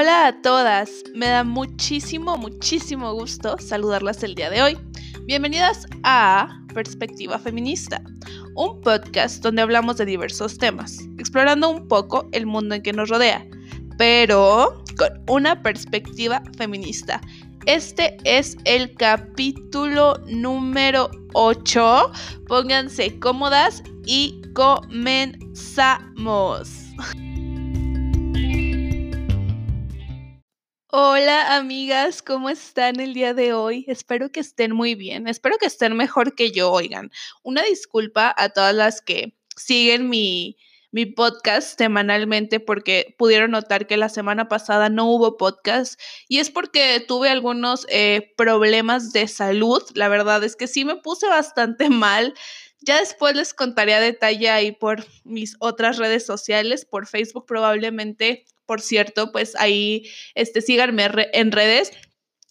Hola a todas, me da muchísimo, muchísimo gusto saludarlas el día de hoy. Bienvenidas a Perspectiva Feminista, un podcast donde hablamos de diversos temas, explorando un poco el mundo en que nos rodea, pero con una perspectiva feminista. Este es el capítulo número 8. Pónganse cómodas y comenzamos. Hola amigas, ¿cómo están el día de hoy? Espero que estén muy bien, espero que estén mejor que yo, oigan. Una disculpa a todas las que siguen mi, mi podcast semanalmente porque pudieron notar que la semana pasada no hubo podcast y es porque tuve algunos eh, problemas de salud. La verdad es que sí me puse bastante mal. Ya después les contaré a detalle ahí por mis otras redes sociales, por Facebook probablemente, por cierto, pues ahí este, síganme en redes.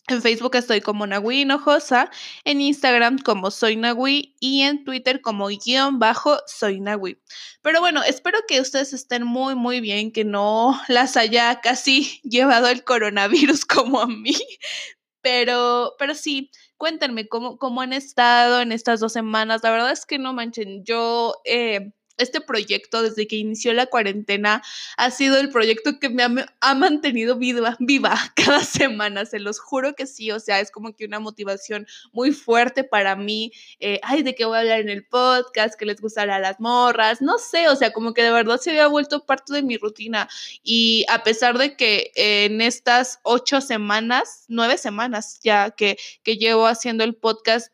En Facebook estoy como Nagui Hinojosa, en Instagram como Soy Nagui y en Twitter como guion bajo Soy Nagui. Pero bueno, espero que ustedes estén muy, muy bien, que no las haya casi llevado el coronavirus como a mí. Pero, pero sí, cuéntenme cómo, cómo han estado en estas dos semanas. La verdad es que no manchen, yo... Eh, este proyecto desde que inició la cuarentena ha sido el proyecto que me ha, mantenido viva, viva cada semana, se los juro que sí, o sea, es como que una motivación muy fuerte para mí, eh, ay, de qué voy a hablar en el podcast, que les gustará a las morras, no sé, o sea, como que de verdad se había vuelto parte de mi rutina y a pesar de que en estas ocho semanas, nueve semanas ya que, que llevo haciendo el podcast,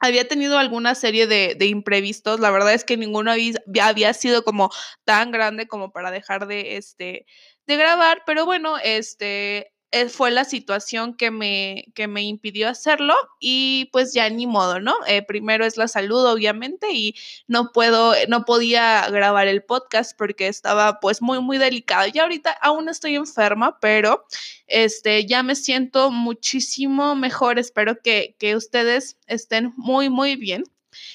había tenido alguna serie de, imprevistos. La verdad es que ninguno había, había, sido como tan grande como para dejar de, este, de grabar. Pero bueno, este, fue la situación que me, que me impidió hacerlo y pues ya ni modo, ¿no? Eh, primero es la salud, obviamente, y no puedo, no podía grabar el podcast porque estaba pues muy, muy delicado. Y ahorita aún estoy enferma, pero este, ya me siento muchísimo mejor. Espero que, que ustedes estén muy, muy bien.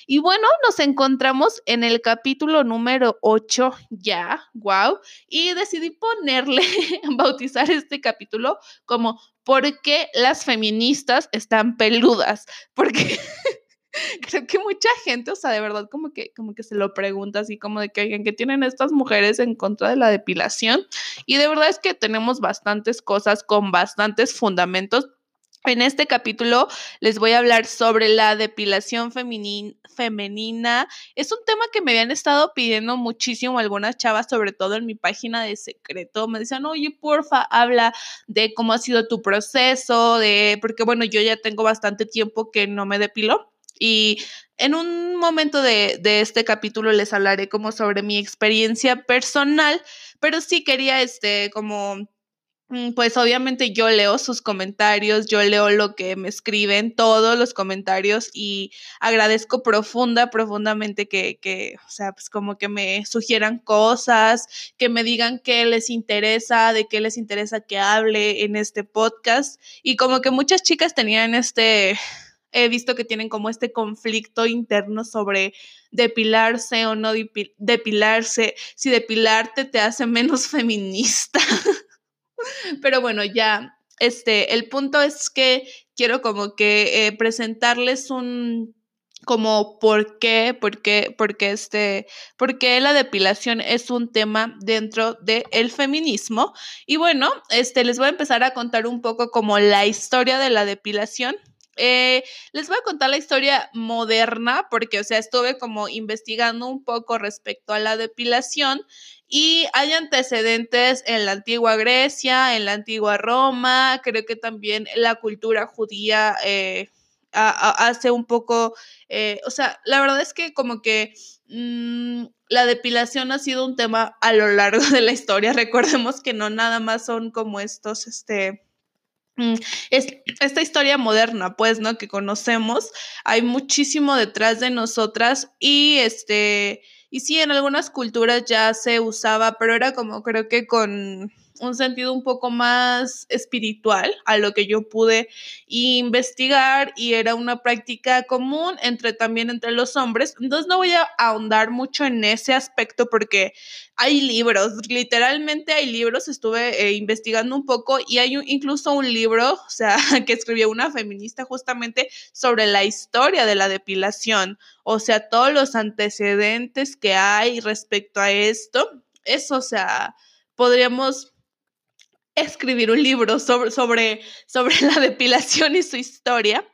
Y bueno, nos encontramos en el capítulo número 8 ya, wow, y decidí ponerle, bautizar este capítulo como ¿Por qué las feministas están peludas? Porque creo que mucha gente, o sea, de verdad como que, como que se lo pregunta así como de que, oigan, ¿qué tienen estas mujeres en contra de la depilación? Y de verdad es que tenemos bastantes cosas con bastantes fundamentos en este capítulo les voy a hablar sobre la depilación femenina. Es un tema que me habían estado pidiendo muchísimo algunas chavas, sobre todo en mi página de secreto. Me decían, oye, porfa, habla de cómo ha sido tu proceso, de, porque bueno, yo ya tengo bastante tiempo que no me depilo. Y en un momento de, de este capítulo les hablaré como sobre mi experiencia personal, pero sí quería, este, como pues obviamente yo leo sus comentarios, yo leo lo que me escriben, todos los comentarios y agradezco profunda, profundamente que, que, o sea, pues como que me sugieran cosas, que me digan qué les interesa, de qué les interesa que hable en este podcast y como que muchas chicas tenían este, he visto que tienen como este conflicto interno sobre depilarse o no depilarse, si depilarte te hace menos feminista. Pero bueno, ya, este, el punto es que quiero como que eh, presentarles un como por qué, por qué, porque este, porque la depilación es un tema dentro del feminismo. Y bueno, este, les voy a empezar a contar un poco como la historia de la depilación. Eh, les voy a contar la historia moderna porque, o sea, estuve como investigando un poco respecto a la depilación y hay antecedentes en la antigua Grecia, en la antigua Roma, creo que también la cultura judía eh, hace un poco, eh, o sea, la verdad es que como que mm, la depilación ha sido un tema a lo largo de la historia. Recordemos que no nada más son como estos, este, es, esta historia moderna, pues, ¿no? Que conocemos, hay muchísimo detrás de nosotras y este y sí, en algunas culturas ya se usaba, pero era como creo que con un sentido un poco más espiritual a lo que yo pude investigar y era una práctica común entre también entre los hombres. Entonces no voy a ahondar mucho en ese aspecto porque hay libros, literalmente hay libros, estuve eh, investigando un poco y hay incluso un libro, o sea, que escribió una feminista justamente sobre la historia de la depilación, o sea, todos los antecedentes que hay respecto a esto. Eso, o sea, podríamos escribir un libro sobre, sobre, sobre la depilación y su historia,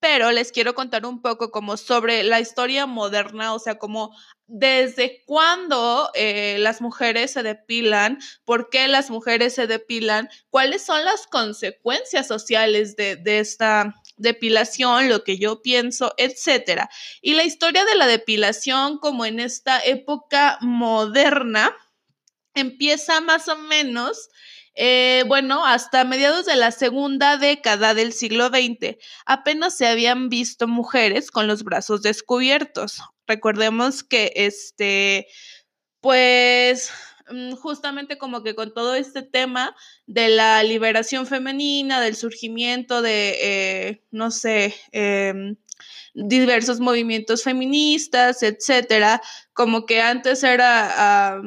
pero les quiero contar un poco como sobre la historia moderna, o sea, como desde cuándo eh, las mujeres se depilan, por qué las mujeres se depilan, cuáles son las consecuencias sociales de, de esta depilación, lo que yo pienso, etcétera. Y la historia de la depilación como en esta época moderna, empieza más o menos, eh, bueno, hasta mediados de la segunda década del siglo XX, apenas se habían visto mujeres con los brazos descubiertos. Recordemos que este, pues mm, justamente como que con todo este tema de la liberación femenina, del surgimiento de, eh, no sé, em, diversos movimientos feministas, etcétera, como que antes era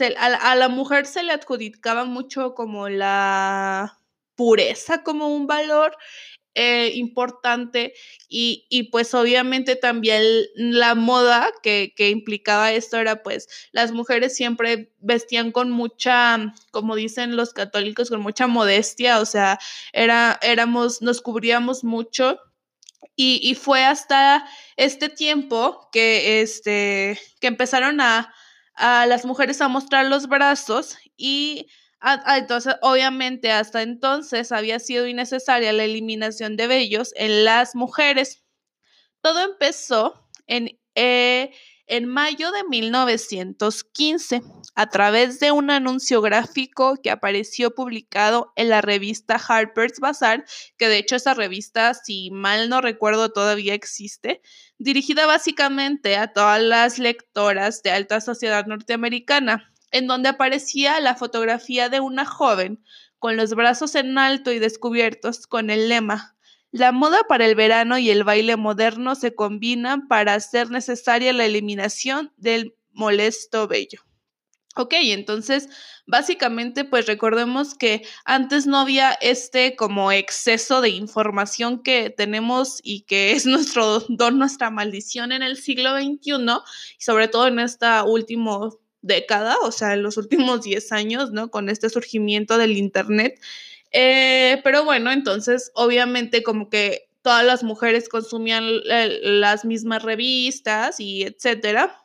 a, la mujer se le adjudicaba mucho como la pureza como un valor eh, importante y, pues obviamente también la moda que, implicaba esto era pues las mujeres siempre vestían con mucha, como dicen los católicos, con mucha modestia, o sea, era, éramos, nos cubríamos mucho y, y fue hasta este tiempo que, este, que empezaron a, a las mujeres a mostrar los brazos y entonces obviamente hasta entonces había sido innecesaria la eliminación de vellos en las mujeres. Todo empezó en eh, en mayo de 1915 a través de un anuncio gráfico que apareció publicado en la revista Harper's Bazaar, que de hecho esa revista, si mal no recuerdo, todavía existe, dirigida básicamente a todas las lectoras de alta sociedad norteamericana, en donde aparecía la fotografía de una joven con los brazos en alto y descubiertos con el lema la moda para el verano y el baile moderno se combinan para hacer necesaria la eliminación del molesto vello. Ok, entonces básicamente pues recordemos que antes no había este como exceso de información que tenemos y que es nuestro don, nuestra maldición en el siglo XXI sobre todo en esta última década, o sea, en los últimos 10 años, ¿no? Con este surgimiento del Internet eh, pero bueno, entonces obviamente como que todas las mujeres consumían las mismas revistas y etcétera.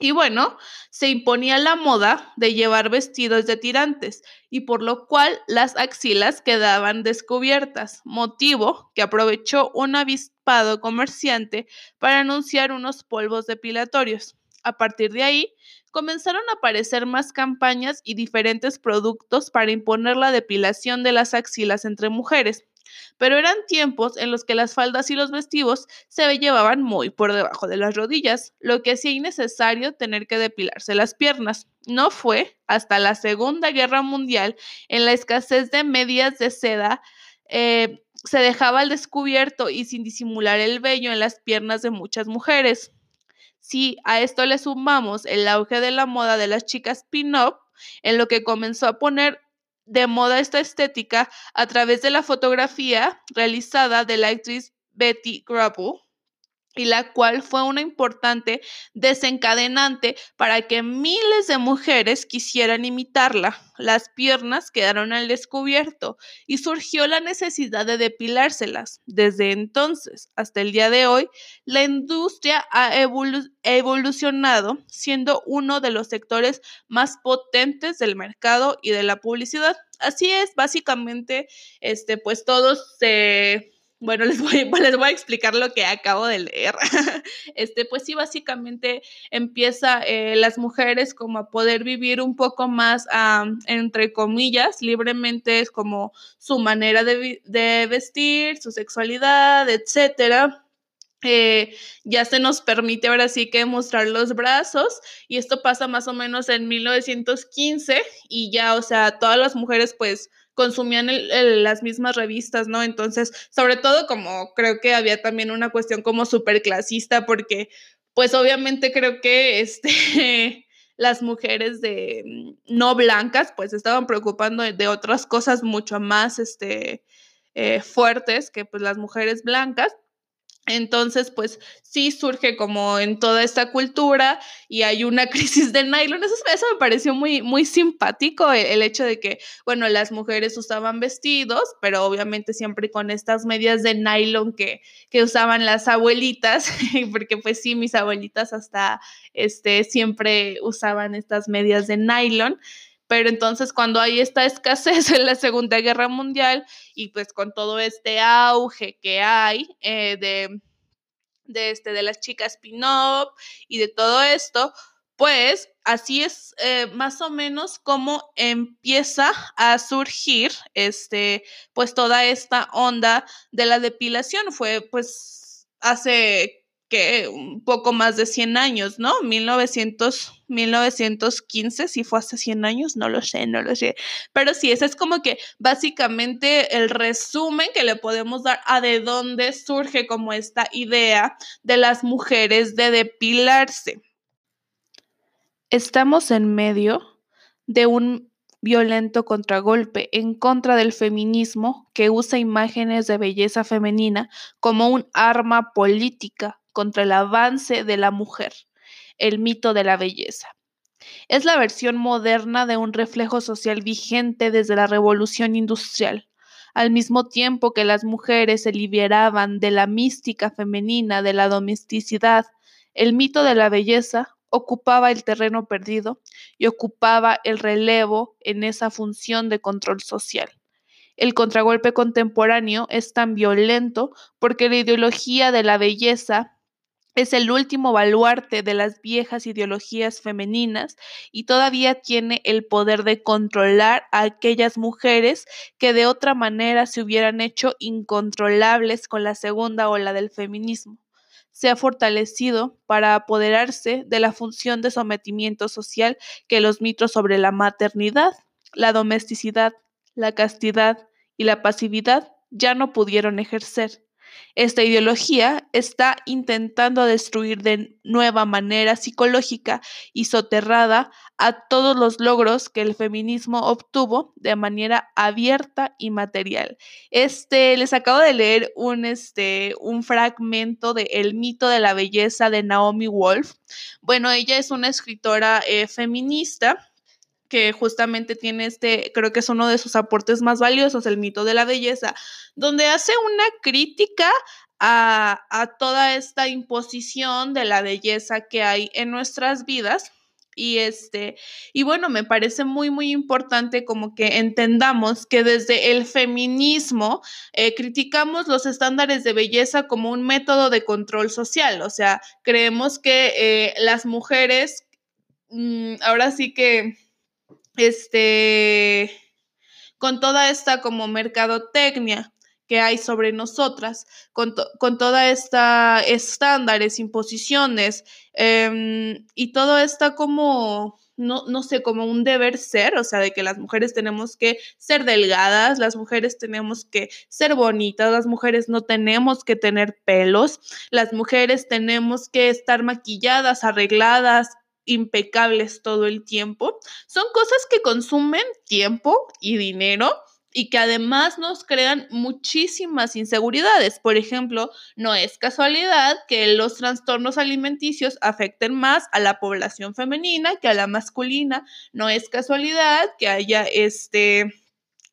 Y bueno, se imponía la moda de llevar vestidos de tirantes y por lo cual las axilas quedaban descubiertas, motivo que aprovechó un avispado comerciante para anunciar unos polvos depilatorios. A partir de ahí, comenzaron a aparecer más campañas y diferentes productos para imponer la depilación de las axilas entre mujeres. Pero eran tiempos en los que las faldas y los vestidos se llevaban muy por debajo de las rodillas, lo que hacía innecesario tener que depilarse las piernas. No fue hasta la Segunda Guerra Mundial, en la escasez de medias de seda, eh, se dejaba al descubierto y sin disimular el vello en las piernas de muchas mujeres. Si a esto le sumamos el auge de la moda de las chicas pin-up, en lo que comenzó a poner de moda esta estética a través de la fotografía realizada de la actriz Betty Grapple, y la cual fue una importante desencadenante para que miles de mujeres quisieran imitarla. Las piernas quedaron al descubierto y surgió la necesidad de depilárselas. Desde entonces hasta el día de hoy, la industria ha evolucionado siendo uno de los sectores más potentes del mercado y de la publicidad. Así es, básicamente, este, pues todos se bueno, les voy, les voy a explicar lo que acabo de leer. Este, pues sí, básicamente empieza eh, las mujeres como a poder vivir un poco más, entre comillas, libremente, es como su manera de, de vestir, su sexualidad, etcétera eh, ya se nos permite ahora sí que mostrar los brazos y esto pasa más o menos en 1915 y ya, o sea, todas las mujeres pues consumían las mismas revistas, ¿no? Entonces, sobre todo como creo que había también una cuestión como súper clasista porque pues obviamente creo que este... las mujeres de mm, no blancas pues estaban preocupando de, otras cosas mucho más este, eh, fuertes que pues las mujeres blancas entonces, pues sí surge como en toda esta cultura y hay una crisis de nylon. Eso, me pareció muy, muy simpático, el, el, hecho de que, bueno, las mujeres usaban vestidos, pero obviamente siempre con estas medias de nylon que, que usaban las abuelitas, porque pues sí, mis abuelitas hasta este, siempre usaban estas medias de nylon. Pero entonces cuando hay esta escasez en la Segunda Guerra Mundial y pues con todo este auge que hay eh, de, de, este, de las chicas pin-up y de todo esto, pues así es eh, más o menos como empieza a surgir este, pues toda esta onda de la depilación. Fue pues hace que un poco más de 100 años, ¿no? 1900, 1915, si fue hace 100 años, no lo sé, no lo sé. Pero sí, ese es como que básicamente el resumen que le podemos dar a de dónde surge como esta idea de las mujeres de depilarse. Estamos en medio de un violento contragolpe en contra del feminismo que usa imágenes de belleza femenina como un arma política contra el avance de la mujer, el mito de la belleza. Es la versión moderna de un reflejo social vigente desde la revolución industrial. Al mismo tiempo que las mujeres se liberaban de la mística femenina, de la domesticidad, el mito de la belleza ocupaba el terreno perdido y ocupaba el relevo en esa función de control social. El contragolpe contemporáneo es tan violento porque la ideología de la belleza es el último baluarte de las viejas ideologías femeninas y todavía tiene el poder de controlar a aquellas mujeres que de otra manera se hubieran hecho incontrolables con la segunda ola del feminismo. Se ha fortalecido para apoderarse de la función de sometimiento social que los mitos sobre la maternidad, la domesticidad, la castidad y la pasividad ya no pudieron ejercer esta ideología está intentando destruir de nueva manera psicológica y soterrada a todos los logros que el feminismo obtuvo de manera abierta y material. Este, les acabo de leer un, este, un fragmento de El mito de la belleza de Naomi Wolf. Bueno, ella es una escritora eh, feminista que justamente tiene este, creo que es uno de sus aportes más valiosos, el mito de la belleza, donde hace una crítica a, toda esta imposición de la belleza que hay en nuestras vidas. Y este, y bueno, me parece muy, muy importante como que entendamos que desde el feminismo eh, criticamos los estándares de belleza como un método de control social. O sea, creemos que eh, las mujeres, mm, ahora sí que este, con toda esta como mercadotecnia que hay sobre nosotras, con, con toda esta estándares, imposiciones em, y todo esta como, no, no sé, como un deber ser, o sea, de que las mujeres tenemos que ser delgadas, las mujeres tenemos que ser bonitas, las mujeres no tenemos que tener pelos, las mujeres tenemos que estar maquilladas, arregladas, impecables todo el tiempo. Son cosas que consumen tiempo y dinero y que además nos crean muchísimas inseguridades. Por ejemplo, no es casualidad que los trastornos alimenticios afecten más a la población femenina que a la masculina. No es casualidad que haya este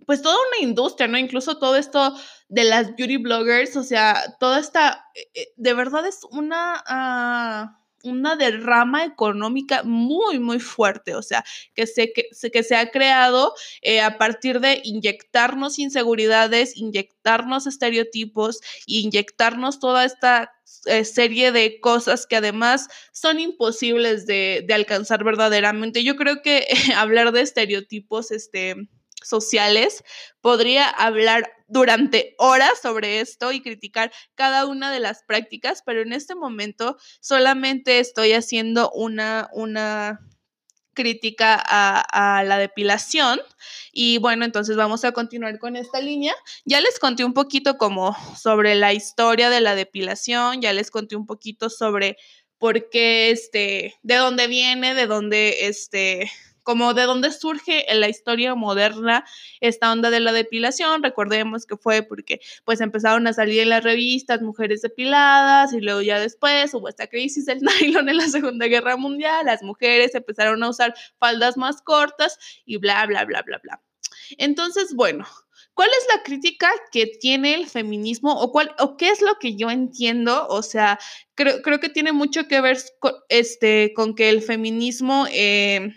pues toda una industria, ¿no? Incluso todo esto de las beauty bloggers, o sea, toda esta, eh, eh, de verdad es una, ah, una derrama económica muy, muy fuerte, o sea, que se, que, que se ha creado eh, a partir de inyectarnos inseguridades, inyectarnos estereotipos, inyectarnos toda esta eh, serie de cosas que además son imposibles de, de alcanzar verdaderamente. Yo creo que hablar de estereotipos, este sociales. Podría hablar durante horas sobre esto y criticar cada una de las prácticas, pero en este momento solamente estoy haciendo una, una crítica a, a, la depilación. Y bueno, entonces vamos a continuar con esta línea. Ya les conté un poquito como sobre la historia de la depilación, ya les conté un poquito sobre por qué, este, de dónde viene, de dónde, este, como de dónde surge en la historia moderna esta onda de la depilación. Recordemos que fue porque pues empezaron a salir en las revistas mujeres depiladas y luego ya después hubo esta crisis del nylon en la Segunda Guerra Mundial, las mujeres empezaron a usar faldas más cortas y bla, bla, bla, bla, bla. Entonces, bueno, ¿Cuál es la crítica que tiene el feminismo o, cuál, o qué es lo que yo entiendo? O sea, creo, creo que tiene mucho que ver con, este, con que el feminismo eh,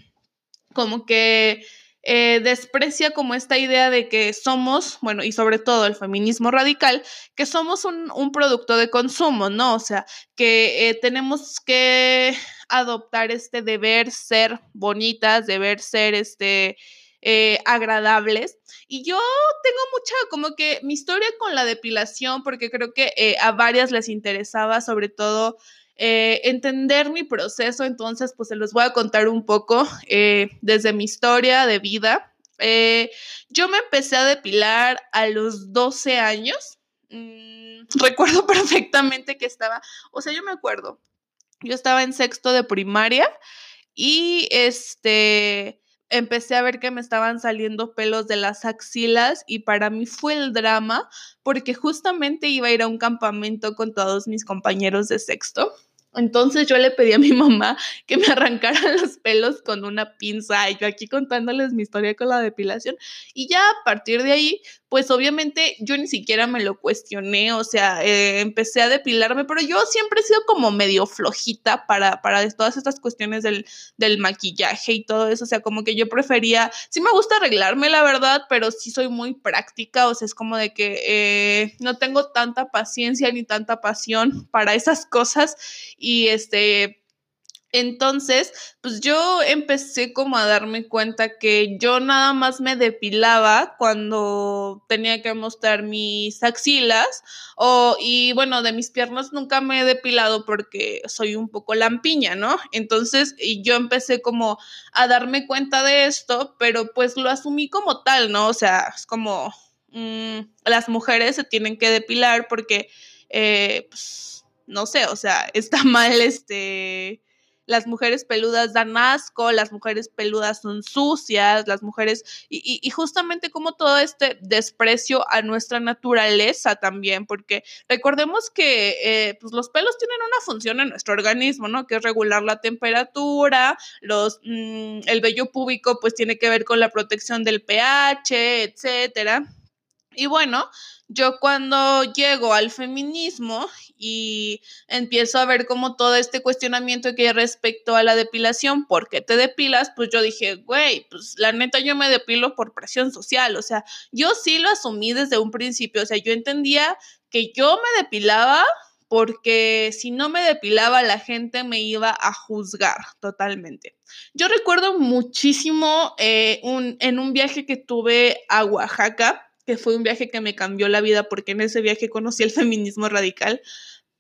como que eh, desprecia como esta idea de que somos, bueno, y sobre todo el feminismo radical, que somos un, producto de consumo, ¿no? O sea, que eh, tenemos que adoptar este deber ser bonitas, deber ser este... Eh, agradables. Y yo tengo mucha, como que mi historia con la depilación, porque creo que a varias les interesaba, sobre todo eh, entender mi proceso, entonces pues se los voy a contar un poco eh, desde mi historia de vida. Eh, yo me empecé a depilar a los 12 años. Mm, recuerdo perfectamente que estaba, o sea, yo me acuerdo, yo estaba en sexto de primaria y este empecé a ver que me estaban saliendo pelos de las axilas y para mí fue el drama porque justamente iba a ir a un campamento con todos mis compañeros de sexto entonces yo le pedí a mi mamá que me arrancara los pelos con una pinza y yo aquí contándoles mi historia con la depilación. Y ya a partir de ahí pues obviamente yo ni siquiera me lo cuestioné, o sea, eh, empecé a depilarme, pero yo siempre he sido como medio flojita para, para todas estas cuestiones del, del maquillaje y todo eso, o sea, como que yo prefería, sí me gusta arreglarme, la verdad, pero sí soy muy práctica, o sea, es como de que eh, no tengo tanta paciencia ni tanta pasión para esas cosas y este entonces, pues yo empecé como a darme cuenta que yo nada más me depilaba cuando tenía que mostrar mis axilas o y bueno, de mis piernas nunca me he depilado porque soy un poco lampiña, ¿no? Entonces, y yo empecé como a darme cuenta de esto, pero pues lo asumí como tal, ¿no? O sea, es como mmm, las mujeres se tienen que depilar porque eh, pues, no sé, o sea, está mal este las mujeres peludas dan asco, las mujeres peludas son sucias, las mujeres, y, justamente como todo este desprecio a nuestra naturaleza también, porque recordemos que eh, pues los pelos tienen una función en nuestro organismo, ¿no? Que es regular la temperatura, los, mm, el vello púbico pues tiene que ver con la protección del pH, etcétera. Y bueno, yo cuando llego al feminismo y empiezo a ver como todo este cuestionamiento que hay respecto a la depilación, ¿por qué te depilas? Pues yo dije, güey, pues la neta yo me depilo por presión social, o sea, yo sí lo asumí desde un principio, o sea, yo entendía que yo me depilaba porque si no me depilaba la gente me iba a juzgar totalmente. Yo recuerdo muchísimo eh, un, en un viaje que tuve a Oaxaca, que fue un viaje que me cambió la vida porque en ese viaje conocí el feminismo radical.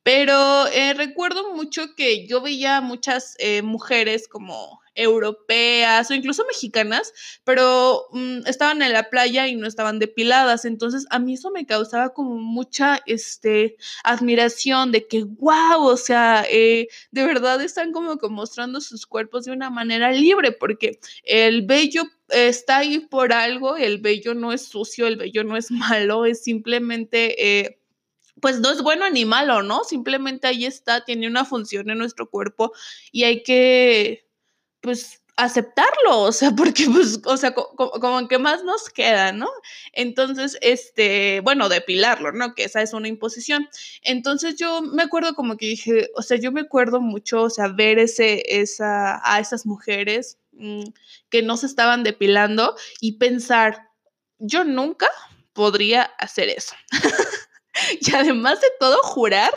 Pero eh, recuerdo mucho que yo veía muchas eh, mujeres como europeas o incluso mexicanas, pero mm, estaban en la playa y no estaban depiladas. Entonces a mí eso me causaba como mucha este, admiración de que, wow, o sea, eh, de verdad están como que mostrando sus cuerpos de una manera libre, porque el vello está ahí por algo, el vello no es sucio, el vello no es malo, es simplemente pues no es bueno ni malo, ¿no? Simplemente ahí está, tiene una función en nuestro cuerpo y hay que, pues, aceptarlo, o sea, porque, pues, o sea, como que más nos queda, ¿no? Entonces, este, bueno, depilarlo, ¿no? Que esa es una imposición. Entonces yo me acuerdo como que dije, o sea, yo me acuerdo mucho, o sea, ver ese, esa, a esas mujeres mm, que no se estaban depilando y pensar, yo nunca podría hacer eso. y además de todo, jurar,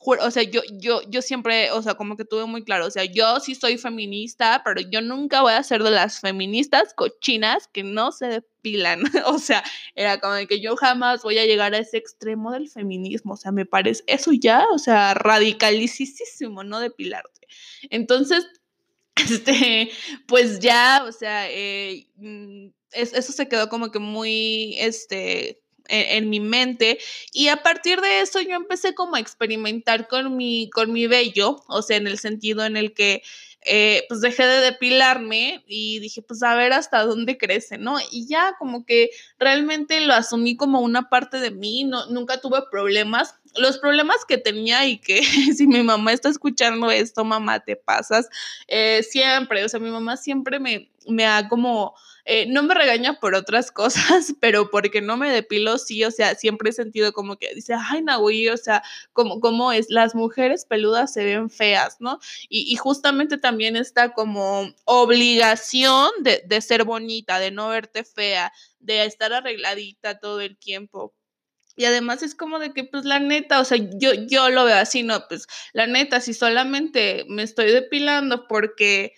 o sea, yo, yo, yo siempre, o sea, como que tuve muy claro, o sea, yo sí soy feminista, pero yo nunca voy a ser de las feministas cochinas que no se depilan. o sea, era como que yo jamás voy a llegar a ese extremo del feminismo. O sea, me parece eso ya, o sea, radicalísimo, no depilarte. Entonces, este, pues ya, o sea, eh, mm, eso se quedó como que muy, este, en, mi mente y a partir de eso yo empecé como a experimentar con mi, con mi vello, o sea, en el sentido en el que eh, pues dejé de depilarme y dije, pues a ver hasta dónde crece, ¿no? Y ya como que realmente lo asumí como una parte de mí, no, nunca tuve problemas. Los problemas que tenía y que si mi mamá está escuchando esto, mamá, te pasas, eh, siempre, o sea, mi mamá siempre me, me ha como eh, no me regaña por otras cosas, pero porque no me depilo, sí, o sea, siempre he sentido como que dice, ay, Nahui, o sea, como, es, las mujeres peludas se ven feas, ¿no? Y, justamente también está como obligación de, de ser bonita, de no verte fea, de estar arregladita todo el tiempo. Y además es como de que, pues la neta, o sea, yo, yo lo veo así, ¿no? Pues la neta, si solamente me estoy depilando porque,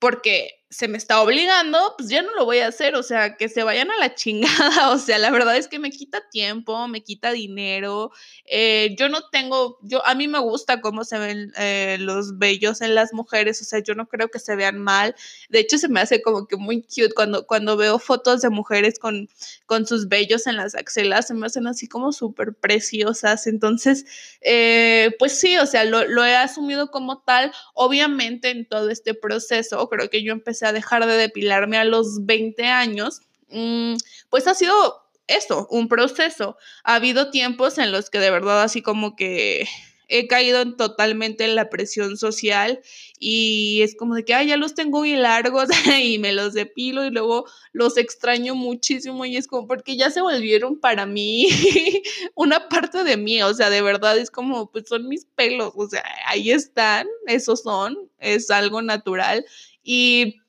porque se me está obligando, pues ya no lo voy a hacer, o sea, que se vayan a la chingada, o sea, la verdad es que me quita tiempo, me quita dinero, eh, yo no tengo, yo, a mí me gusta cómo se ven eh, los vellos en las mujeres, o sea, yo no creo que se vean mal, de hecho se me hace como que muy cute cuando, cuando veo fotos de mujeres con, con sus vellos en las axilas, se me hacen así como súper preciosas, entonces, eh, pues sí, o sea, lo, lo he asumido como tal, obviamente en todo este proceso, creo que yo empecé a dejar de depilarme a los 20 años, mm, pues ha sido esto, un proceso. Ha habido tiempos en los que de verdad así como que he caído totalmente en la presión social y es como de que, ay, ya los tengo muy largos y me los depilo y luego los extraño muchísimo y es como porque ya se volvieron para mí una parte de mí, o sea, de verdad es como, pues son mis pelos, o sea, ahí están, esos son, es algo natural y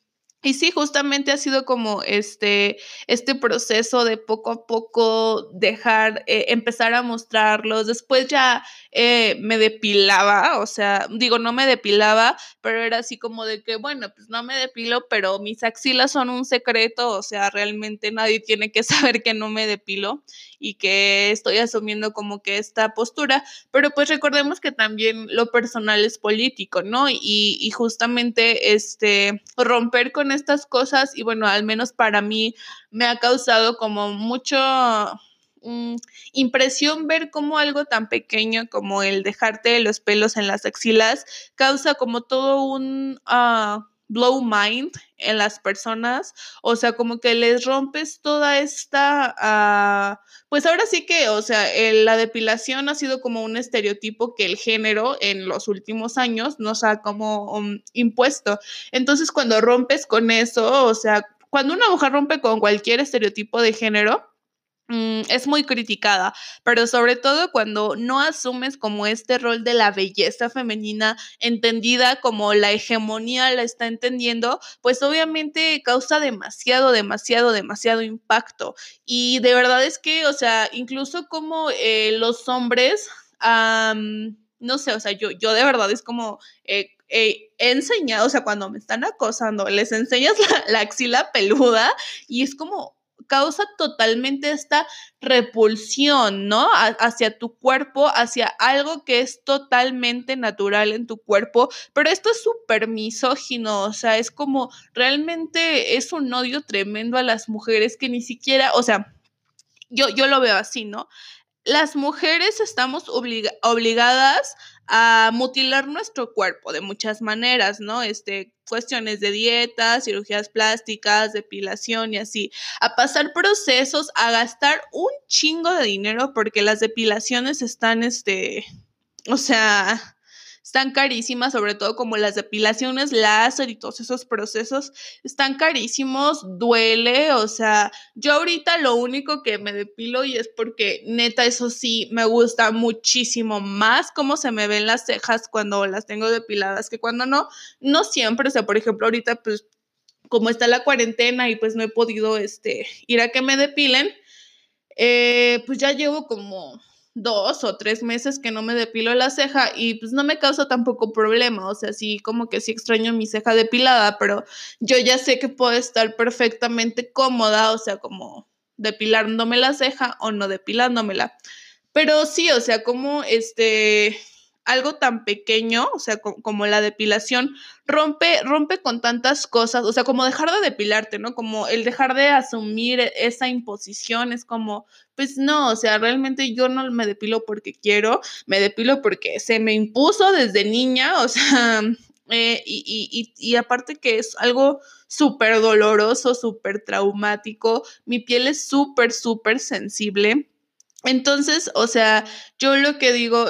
y sí, justamente ha sido como este, este proceso de poco a poco dejar, eh, empezar a mostrarlos. Después ya eh, me depilaba, o sea, digo, no me depilaba, pero era así como de que, bueno, pues no me depilo, pero mis axilas son un secreto, o sea, realmente nadie tiene que saber que no me depilo y que estoy asumiendo como que esta postura, pero pues recordemos que también lo personal es político, ¿no? Y, y justamente este, romper con estas cosas y bueno, al menos para mí me ha causado como mucho mm, impresión ver cómo algo tan pequeño como el dejarte los pelos en las axilas causa como todo un uh, blow mind en las personas, o sea, como que les rompes toda esta, uh, pues ahora sí que, o sea, la depilación ha sido como un estereotipo que el género en los últimos años nos ha como um, impuesto. Entonces, cuando rompes con eso, o sea, cuando una mujer rompe con cualquier estereotipo de género, es muy criticada, pero sobre todo cuando no asumes como este rol de la belleza femenina entendida como la hegemonía la está entendiendo, pues obviamente causa demasiado, demasiado, demasiado impacto. Y de verdad es que, o sea, incluso como eh, los hombres, no sé, o sea, yo, yo de verdad es como... Eh, he enseñado, o sea, cuando me están acosando, les enseñas la axila peluda y es como, causa totalmente esta repulsión, ¿no? hacia tu cuerpo, hacia algo que es totalmente natural en tu cuerpo, pero esto es súper misógino, o sea, es como realmente es un odio tremendo a las mujeres que ni siquiera, o sea, yo, yo lo veo así, ¿no? Las mujeres estamos obligadas a mutilar nuestro cuerpo de muchas maneras, ¿no? Este, cuestiones de dieta, cirugías plásticas, depilación y así, a pasar procesos, a gastar un chingo de dinero porque las depilaciones están, este, o sea, están carísimas, sobre todo como las depilaciones láser y todos esos procesos están carísimos, duele, o sea, yo ahorita lo único que me depilo y es porque neta eso sí me gusta muchísimo más cómo se me ven las cejas cuando las tengo depiladas que cuando no, no siempre, o sea, por ejemplo, ahorita pues como está la cuarentena y pues no he podido este ir a que me depilen, eh, pues ya llevo como dos o tres meses que no me depilo la ceja y pues no me causa tampoco problema, o sea, sí como que sí extraño mi ceja depilada, pero yo ya sé que puedo estar perfectamente cómoda, o sea, como depilándome la ceja o no depilándomela. Pero sí, o sea, como este algo tan pequeño, o sea, como la depilación, rompe, rompe con tantas cosas, o sea, como dejar de depilarte, ¿no? Como el dejar de asumir esa imposición, es como, pues no, o sea, realmente yo no me depilo porque quiero, me depilo porque se me impuso desde niña, o sea, eh, y, y aparte que es algo súper doloroso, súper traumático, mi piel es súper, súper sensible. Entonces, o sea, yo lo que digo,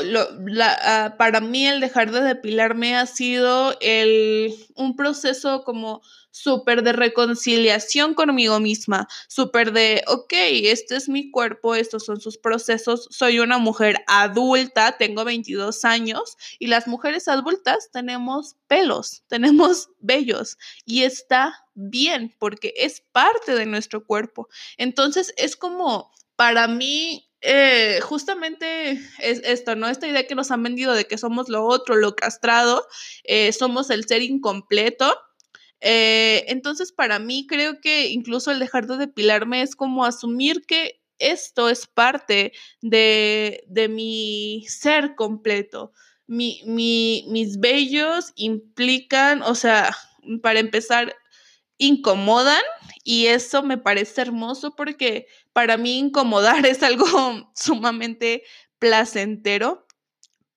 ah, para mí el dejar de depilarme ha sido el, un proceso como súper de reconciliación conmigo misma, súper de, ok, este es mi cuerpo, estos son sus procesos, soy una mujer adulta, tengo 22 años y las mujeres adultas tenemos pelos, tenemos vellos y está bien porque es parte de nuestro cuerpo. Entonces, es como, para mí, eh, justamente es esto, ¿no? Esta idea que nos han vendido de que somos lo otro, lo castrado, eh, somos el ser incompleto. Eh, entonces, para mí, creo que incluso el dejar de depilarme es como asumir que esto es parte de, de mi ser completo. Mi, mi, mis vellos implican, o sea, para empezar, incomodan y eso me parece hermoso porque para mí incomodar es algo sumamente placentero,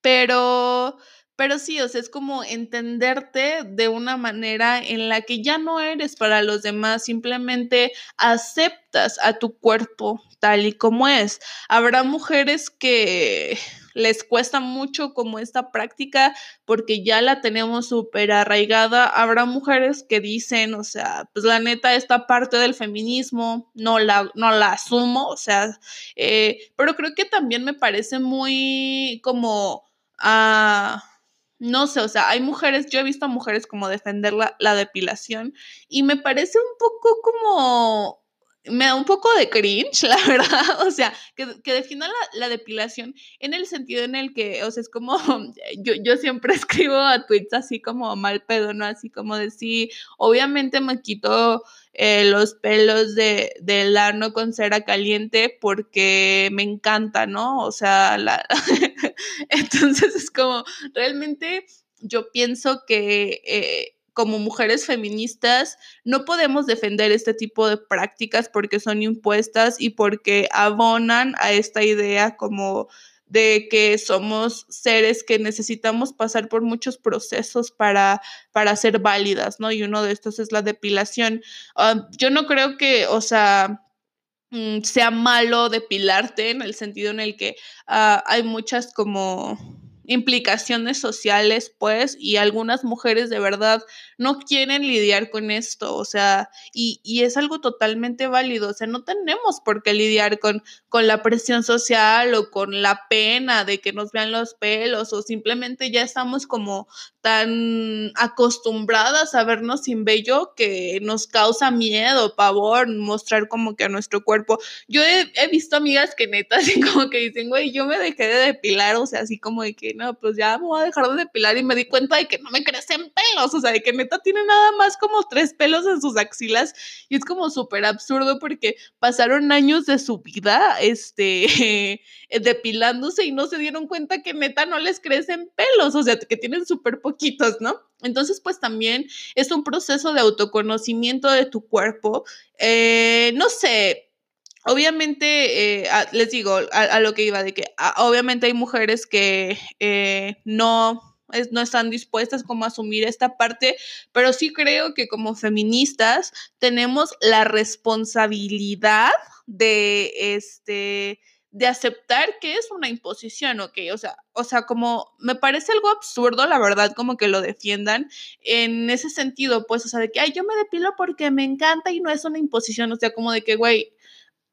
pero, pero sí, o sea, es como entenderte de una manera en la que ya no eres para los demás, simplemente aceptas a tu cuerpo tal y como es. Habrá mujeres que les cuesta mucho como esta práctica porque ya la tenemos súper arraigada. Habrá mujeres que dicen, o sea, pues la neta, esta parte del feminismo no la, no la asumo, o sea, eh, pero creo que también me parece muy como... Ah, no sé, o sea, hay mujeres, yo he visto a mujeres como defender la, la, depilación y me parece un poco como me da un poco de cringe, la verdad, o sea, que, que la, la, depilación en el sentido en el que, o sea, es como, yo, yo siempre escribo a tweets así como mal pedo, ¿no? Así como de sí, obviamente me quito eh, los pelos de, del ano con cera caliente porque me encanta, ¿no? O sea, la... entonces es como, realmente yo pienso que... Eh, como mujeres feministas no podemos defender este tipo de prácticas porque son impuestas y porque abonan a esta idea como de que somos seres que necesitamos pasar por muchos procesos para, para ser válidas, ¿no? Y uno de estos es la depilación. Uh, yo no creo que, o sea, mm, sea malo depilarte en el sentido en el que uh, hay muchas como implicaciones sociales, pues, y algunas mujeres de verdad no quieren lidiar con esto, o sea, y, y, es algo totalmente válido, o sea, no tenemos por qué lidiar con, con la presión social o con la pena de que nos vean los pelos o simplemente ya estamos como tan acostumbradas a vernos sin vello que nos causa miedo, pavor, mostrar como que a nuestro cuerpo. Yo he, visto amigas que neta así como que dicen, güey, yo me dejé de depilar, o sea, así como de que no, pues ya me voy a dejar de depilar y me di cuenta de que no me crecen pelos, o sea, de que neta tiene nada más como tres pelos en sus axilas y es como súper absurdo porque pasaron años de su vida, este, depilándose y no se dieron cuenta que neta no les crecen pelos, o sea, que tienen súper poquitos, ¿no? Entonces, pues también es un proceso de autoconocimiento de tu cuerpo. Eh, no sé, obviamente, eh, les digo a, lo que iba, de que obviamente hay mujeres que eh, no no están dispuestas como a asumir esta parte, pero sí creo que como feministas tenemos la responsabilidad de este de aceptar que es una imposición, ¿ok? O sea, o sea, como me parece algo absurdo, la verdad, como que lo defiendan en ese sentido, pues, o sea, de que, ay, yo me depilo porque me encanta y no es una imposición, o sea, como de que, güey,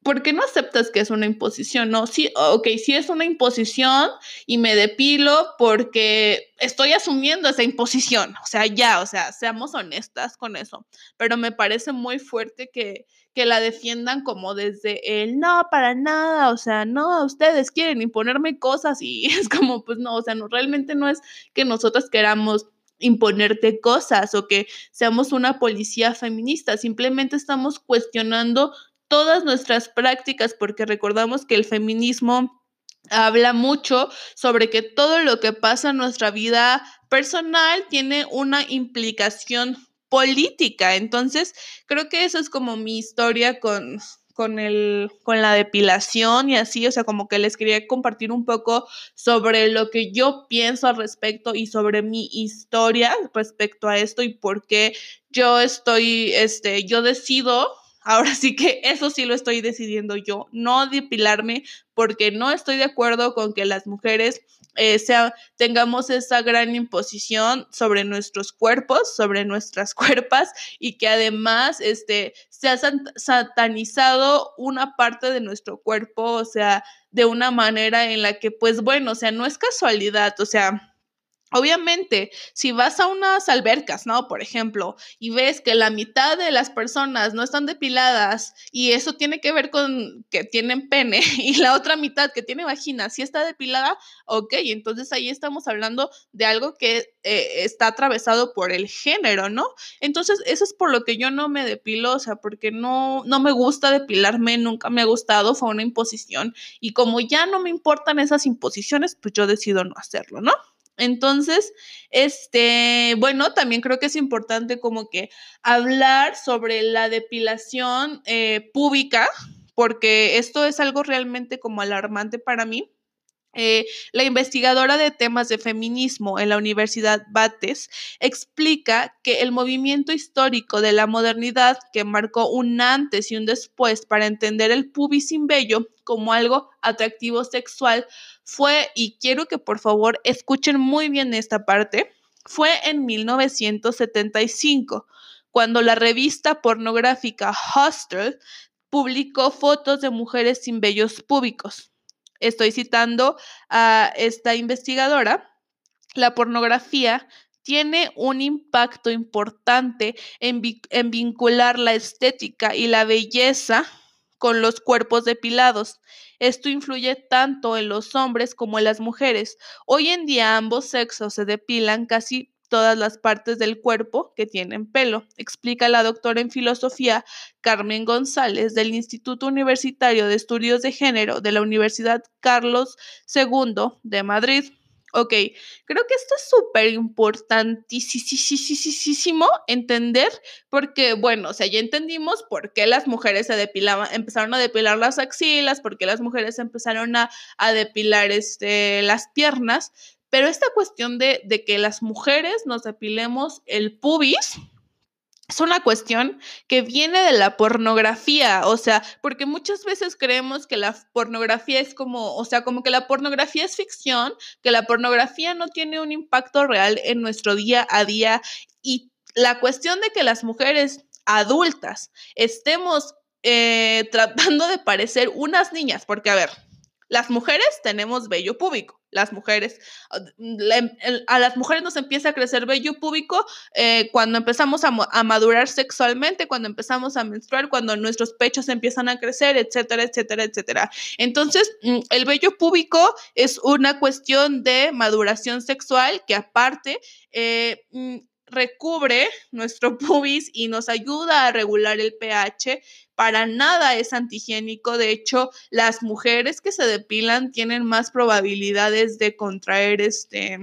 ¿por qué no aceptas que es una imposición? No, sí, ok, sí es una imposición y me depilo porque estoy asumiendo esa imposición. O sea, ya, o sea, seamos honestas con eso. Pero me parece muy fuerte que, que la defiendan como desde el no, para nada, o sea, no, ustedes quieren imponerme cosas y es como, pues no, o sea, no, realmente no es que nosotros queramos imponerte cosas o que seamos una policía feminista, simplemente estamos cuestionando todas nuestras prácticas, porque recordamos que el feminismo habla mucho sobre que todo lo que pasa en nuestra vida personal tiene una implicación política. Entonces, creo que esa es como mi historia con, con, el, con la depilación y así, o sea, como que les quería compartir un poco sobre lo que yo pienso al respecto y sobre mi historia respecto a esto y por qué yo estoy, este, yo decido Ahora sí que eso sí lo estoy decidiendo yo, no depilarme porque no estoy de acuerdo con que las mujeres eh, sea, tengamos esa gran imposición sobre nuestros cuerpos, sobre nuestras cuerpas y que además este, se ha satanizado una parte de nuestro cuerpo, o sea, de una manera en la que, pues bueno, o sea, no es casualidad, o sea, Obviamente, si vas a unas albercas, ¿no? Por ejemplo, y ves que la mitad de las personas no están depiladas y eso tiene que ver con que tienen pene y la otra mitad que tiene vagina sí está depilada, ok, entonces ahí estamos hablando de algo que eh, está atravesado por el género, ¿no? Entonces, eso es por lo que yo no me depilo, o sea, porque no, no me gusta depilarme, nunca me ha gustado, fue una imposición y como ya no me importan esas imposiciones, pues yo decido no hacerlo, ¿no? Entonces, este, bueno, también creo que es importante como que hablar sobre la depilación eh, pública, porque esto es algo realmente como alarmante para mí. Eh, la investigadora de temas de feminismo en la Universidad Bates explica que el movimiento histórico de la modernidad que marcó un antes y un después para entender el pubis sin vello como algo atractivo sexual fue, y quiero que por favor escuchen muy bien esta parte, fue en 1975, cuando la revista pornográfica Hostel publicó fotos de mujeres sin vellos públicos. Estoy citando a esta investigadora. La pornografía tiene un impacto importante en, vincular la estética y la belleza con los cuerpos depilados. Esto influye tanto en los hombres como en las mujeres. Hoy en día ambos sexos se depilan casi todas las partes del cuerpo que tienen pelo, explica la doctora en filosofía Carmen González del Instituto Universitario de Estudios de Género de la Universidad Carlos II de Madrid. Ok, creo que esto es súper importantísimo entender porque, bueno, o sea, ya entendimos por qué las mujeres se depilaban, empezaron a depilar las axilas, por qué las mujeres empezaron a, a depilar este, las piernas, pero esta cuestión de, de que las mujeres nos depilemos el pubis, es una cuestión que viene de la pornografía, o sea, porque muchas veces creemos que la pornografía es como, o sea, como que la pornografía es ficción, que la pornografía no tiene un impacto real en nuestro día a día y la cuestión de que las mujeres adultas estemos eh, tratando de parecer unas niñas, porque a ver, las mujeres tenemos vello púbico. Las mujeres, em, a las mujeres nos empieza a crecer vello púbico eh, cuando empezamos a, a, madurar sexualmente, cuando empezamos a menstruar, cuando nuestros pechos empiezan a crecer, etcétera, etcétera, etcétera. Entonces, mm, el vello púbico es una cuestión de maduración sexual que aparte eh, mm, recubre nuestro pubis y nos ayuda a regular el pH. Para nada es antigénico. De hecho, las mujeres que se depilan tienen más probabilidades de contraer este,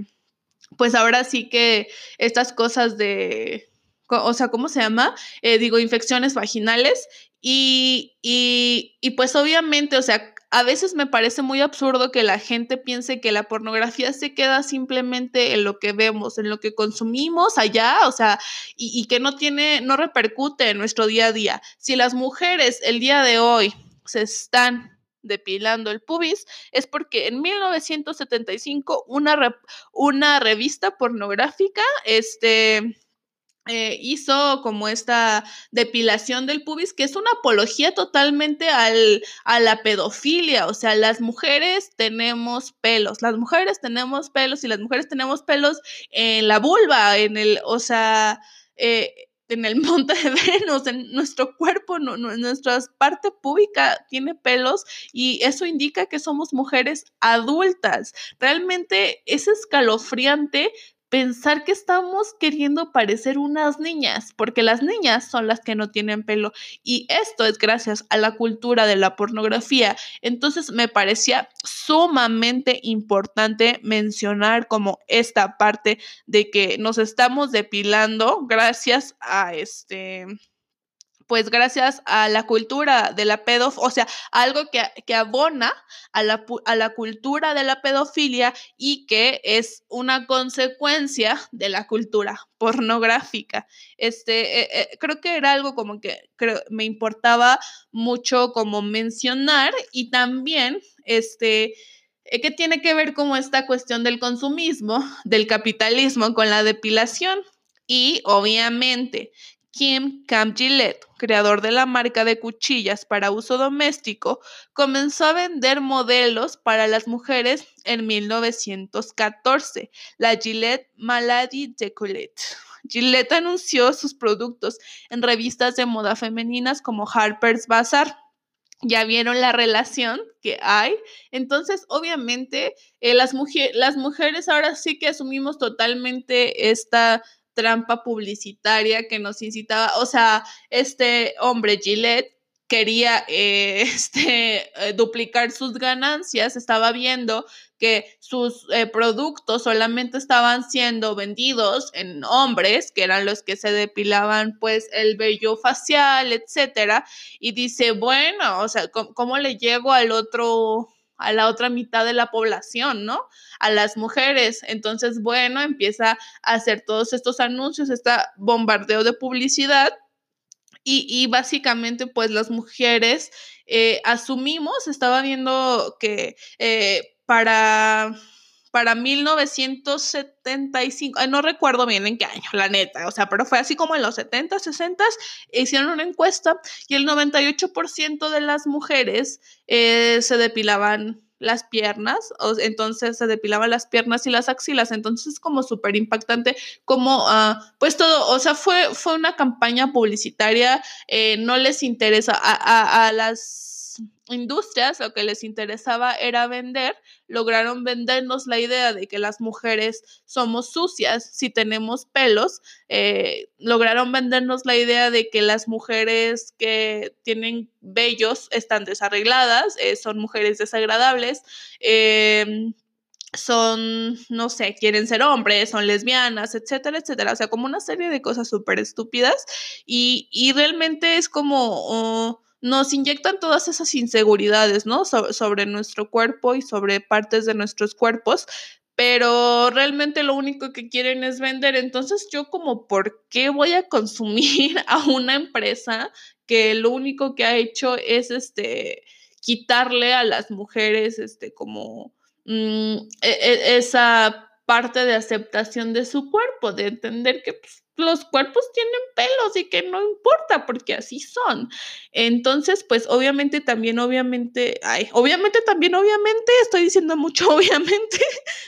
pues ahora sí que estas cosas de, o sea, ¿cómo se llama? Eh, digo, infecciones vaginales. Y, y, y pues obviamente, o sea, a veces me parece muy absurdo que la gente piense que la pornografía se queda simplemente en lo que vemos, en lo que consumimos allá, o sea, y, que no tiene, no repercute en nuestro día a día. Si las mujeres el día de hoy se están depilando el pubis, es porque en 1975 una, una revista pornográfica, este eh, hizo como esta depilación del pubis, que es una apología totalmente al, a la pedofilia. O sea, las mujeres tenemos pelos, las mujeres tenemos pelos y las mujeres tenemos pelos en la vulva, en el, o sea, eh, en el monte de Venus, en nuestro cuerpo, nuestra parte pública tiene pelos y eso indica que somos mujeres adultas. Realmente es escalofriante pensar que estamos queriendo parecer unas niñas, porque las niñas son las que no tienen pelo y esto es gracias a la cultura de la pornografía. Entonces me parecía sumamente importante mencionar como esta parte de que nos estamos depilando gracias a este pues gracias a la cultura de la pedofilia, o sea, algo que, que abona a la, a la, cultura de la pedofilia y que es una consecuencia de la cultura pornográfica. Este, eh, eh, creo que era algo como que me importaba mucho como mencionar y también, este, eh, que tiene que ver como esta cuestión del consumismo, del capitalismo con la depilación. Y obviamente Kim Camp Gillette, creador de la marca de cuchillas para uso doméstico, comenzó a vender modelos para las mujeres en 1914, la Gillette Malady Decolette. Gillette anunció sus productos en revistas de moda femeninas como Harper's Bazaar. Ya vieron la relación que hay. Entonces, obviamente, eh, las, las mujeres ahora sí que asumimos totalmente esta trampa publicitaria que nos incitaba, o sea, este hombre Gillette quería eh, este, eh, duplicar sus ganancias, estaba viendo que sus eh, productos solamente estaban siendo vendidos en hombres, que eran los que se depilaban pues el vello facial, etcétera, y dice, bueno, o sea, cómo le llego al otro a la otra mitad de la población, ¿no? A las mujeres. Entonces, bueno, empieza a hacer todos estos anuncios, este bombardeo de publicidad y, básicamente, pues las mujeres eh, asumimos, estaba viendo que eh, para para 1975, no recuerdo bien en qué año, la neta, o sea, pero fue así como en los 70, 60, hicieron una encuesta y el 98% de las mujeres eh, se depilaban las piernas, entonces se depilaban las piernas y las axilas, entonces es como súper impactante, como uh, pues todo, o sea, fue, fue una campaña publicitaria, eh, no les interesa a las industrias lo que les interesaba era vender, lograron vendernos la idea de que las mujeres somos sucias si tenemos pelos, eh, lograron vendernos la idea de que las mujeres que tienen vellos están desarregladas, eh, son mujeres desagradables. Em, son, no sé, quieren ser hombres, son lesbianas, etcétera, etcétera. O sea, como una serie de cosas súper estúpidas y, y, realmente es como... Oh, nos inyectan todas esas inseguridades, ¿no? sobre nuestro cuerpo y sobre partes de nuestros cuerpos, pero realmente lo único que quieren es vender. Entonces yo como, ¿por qué voy a consumir a una empresa que lo único que ha hecho es este quitarle a las mujeres este como mm, e, e, esa parte de aceptación de su cuerpo, de entender que pues, los cuerpos tienen pelos y que no importa porque así son. Entonces, pues obviamente también, obviamente, ay, obviamente también, obviamente, estoy diciendo mucho, obviamente,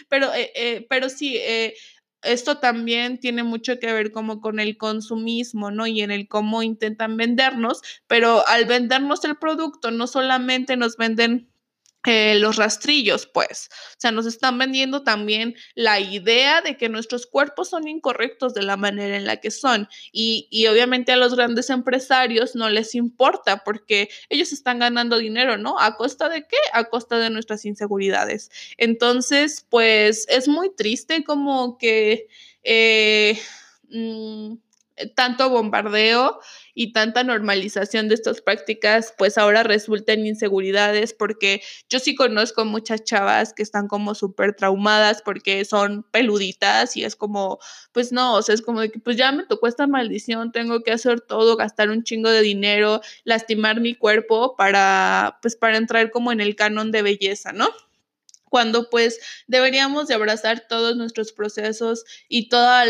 pero, eh, eh, pero sí, eh, esto también tiene mucho que ver como con el consumismo, ¿no? Y en el cómo intentan vendernos, pero al vendernos el producto, no solamente nos venden los rastrillos, pues. O sea, nos están vendiendo también la idea de que nuestros cuerpos son incorrectos de la manera en la que son. Y, y, obviamente a los grandes empresarios no les importa porque ellos están ganando dinero, ¿no? ¿A costa de qué? A costa de nuestras inseguridades. Entonces, pues es muy triste como que... Eh, mm, tanto bombardeo y tanta normalización de estas prácticas, pues ahora resulta en inseguridades porque yo sí conozco muchas chavas que están como súper traumadas porque son peluditas y es como, pues no, o sea, es como de que pues ya me tocó esta maldición, tengo que hacer todo, gastar un chingo de dinero, lastimar mi cuerpo para, pues para entrar como en el canon de belleza, ¿no? Cuando pues deberíamos de abrazar todos nuestros procesos y toda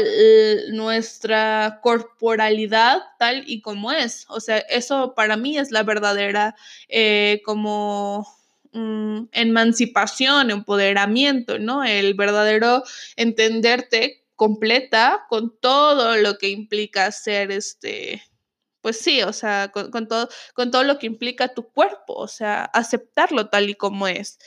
nuestra corporalidad tal y como es. O sea, eso para mí es la verdadera eh, como mm, emancipación, empoderamiento, ¿no? El verdadero entenderte completa con todo lo que implica ser este pues sí, o sea, con, con, todo, con todo lo que implica tu cuerpo, o sea, aceptarlo tal y como es.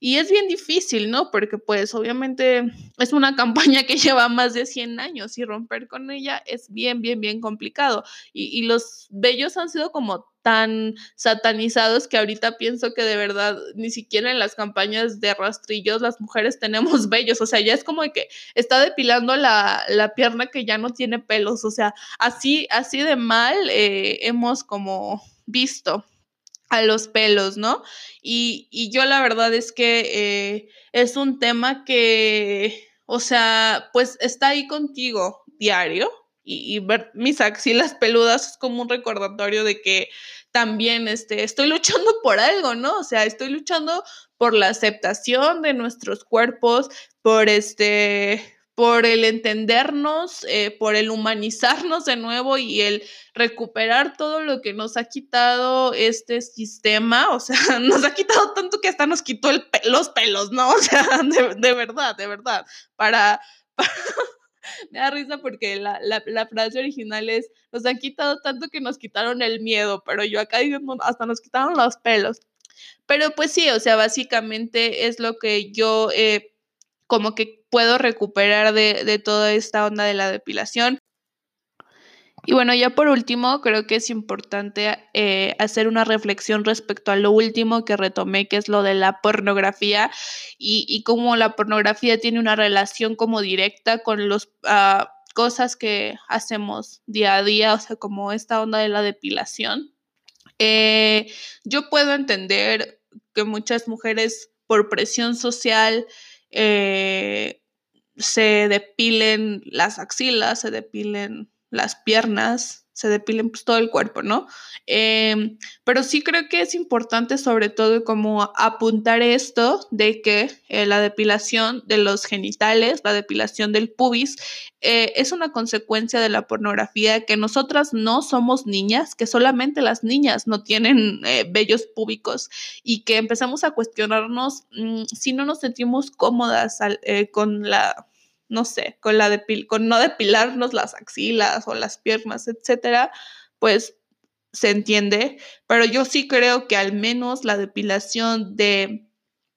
Y es bien difícil, ¿no? Porque pues obviamente es una campaña que lleva más de 100 años y romper con ella es bien, bien, bien complicado. Y, y los bellos han sido como tan satanizados que ahorita pienso que de verdad ni siquiera en las campañas de rastrillos las mujeres tenemos vellos, o sea, ya es como que está depilando la, la pierna que ya no tiene pelos, o sea, así, así de mal eh, hemos como visto a los pelos, ¿no? Y, y yo la verdad es que eh, es un tema que, o sea, pues está ahí contigo diario y, y, ver mis axilas peludas es como un recordatorio de que también este, estoy luchando por algo, ¿no? O sea, estoy luchando por la aceptación de nuestros cuerpos, por este, por el entendernos, eh, por el humanizarnos de nuevo y el recuperar todo lo que nos ha quitado este sistema, o sea, nos ha quitado tanto que hasta nos quitó los pelos, ¿no? O sea, de, verdad, de verdad, para... me da risa porque la, frase original es, nos han quitado tanto que nos quitaron el miedo, pero yo acá digo, hasta nos quitaron los pelos. Pero pues sí, o sea, básicamente es lo que yo eh, como que puedo recuperar de, toda esta onda de la depilación. Y bueno, ya por último, creo que es importante eh, hacer una reflexión respecto a lo último que retomé, que es lo de la pornografía y, cómo la pornografía tiene una relación como directa con las ah, cosas que hacemos día a día, o sea, como esta onda de la depilación. Eh, yo puedo entender que muchas mujeres por presión social eh, se depilen las axilas, se depilen las piernas, se depilen pues, todo el cuerpo, ¿no? Eh, pero sí creo que es importante sobre todo como apuntar esto de que eh, la depilación de los genitales, la depilación del pubis, eh, es una consecuencia de la pornografía, que nosotras no somos niñas, que solamente las niñas no tienen eh, vellos púbicos y que empezamos a cuestionarnos mmm, si no nos sentimos cómodas al, con la no sé, con la depil con no depilarnos las axilas o las piernas, etcétera, pues se entiende, pero yo sí creo que al menos la depilación de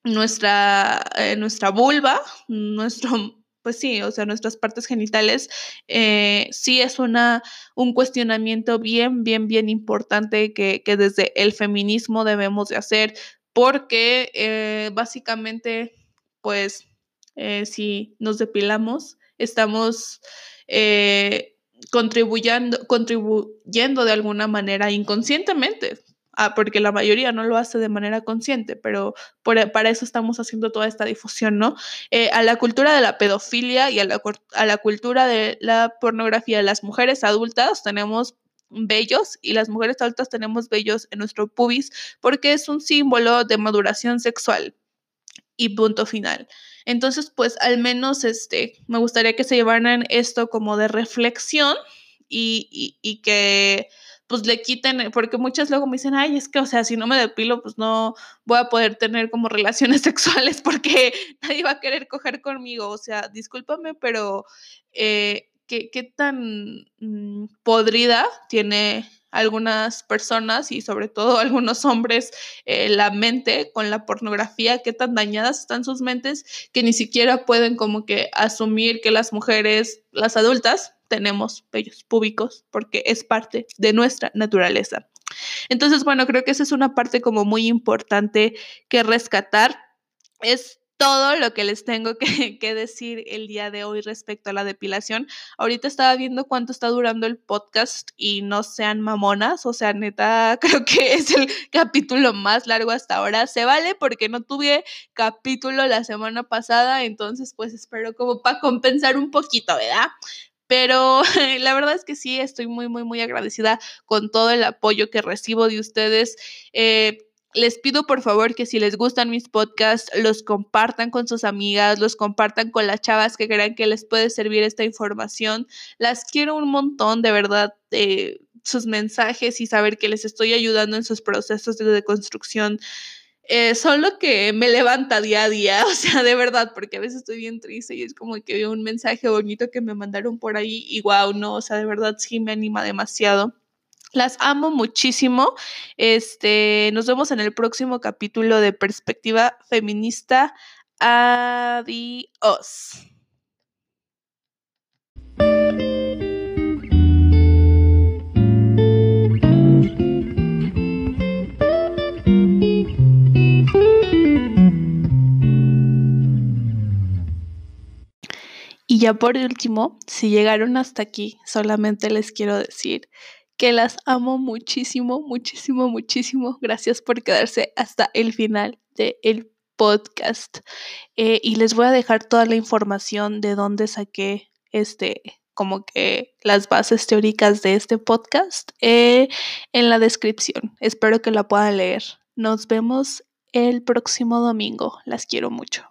nuestra, eh, nuestra vulva, nuestro, pues sí, o sea, nuestras partes genitales, eh, sí es una, un cuestionamiento bien, bien, bien importante que, que desde el feminismo debemos de hacer, porque eh, básicamente, pues eh, si nos depilamos, estamos eh, contribuyendo, contribuyendo de alguna manera inconscientemente, ah, porque la mayoría no lo hace de manera consciente, pero por, para eso estamos haciendo toda esta difusión, ¿no? Eh, a la cultura de la pedofilia y a la, a la cultura de la pornografía las mujeres adultas tenemos bellos y las mujeres adultas tenemos bellos en nuestro pubis porque es un símbolo de maduración sexual y punto final. Entonces, pues al menos este, me gustaría que se llevaran esto como de reflexión y, y, que pues le quiten, porque muchas luego me dicen, ay, es que, o sea, si no me depilo, pues no voy a poder tener como relaciones sexuales porque nadie va a querer coger conmigo. O sea, discúlpame, pero eh, ¿qué, ¿qué, tan mmm, podrida tiene algunas personas y sobre todo algunos hombres eh, la mente con la pornografía, qué tan dañadas están sus mentes que ni siquiera pueden como que asumir que las mujeres, las adultas, tenemos vellos públicos porque es parte de nuestra naturaleza. Entonces, bueno, creo que esa es una parte como muy importante que rescatar. Es todo lo que les tengo que, decir el día de hoy respecto a la depilación. Ahorita estaba viendo cuánto está durando el podcast y no sean mamonas, o sea, neta, creo que es el capítulo más largo hasta ahora. Se vale porque no tuve capítulo la semana pasada, entonces pues espero como para compensar un poquito, ¿verdad? Pero la verdad es que sí, estoy muy, muy, muy agradecida con todo el apoyo que recibo de ustedes. Eh, les pido por favor que si les gustan mis podcasts, los compartan con sus amigas, los compartan con las chavas que crean que les puede servir esta información. Las quiero un montón, de verdad, eh, sus mensajes y saber que les estoy ayudando en sus procesos de deconstrucción. Eh, son lo que me levanta día a día, o sea, de verdad, porque a veces estoy bien triste y es como que veo un mensaje bonito que me mandaron por ahí y wow, no, o sea, de verdad sí me anima demasiado. Las amo muchísimo. Este, nos vemos en el próximo capítulo de Perspectiva Feminista. Adiós. Y ya por último, si llegaron hasta aquí, solamente les quiero decir que las amo muchísimo, muchísimo, muchísimo. Gracias por quedarse hasta el final del podcast. Eh, y les voy a dejar toda la información de dónde saqué este como que las bases teóricas de este podcast eh, en la descripción. Espero que la puedan leer. Nos vemos el próximo domingo. Las quiero mucho.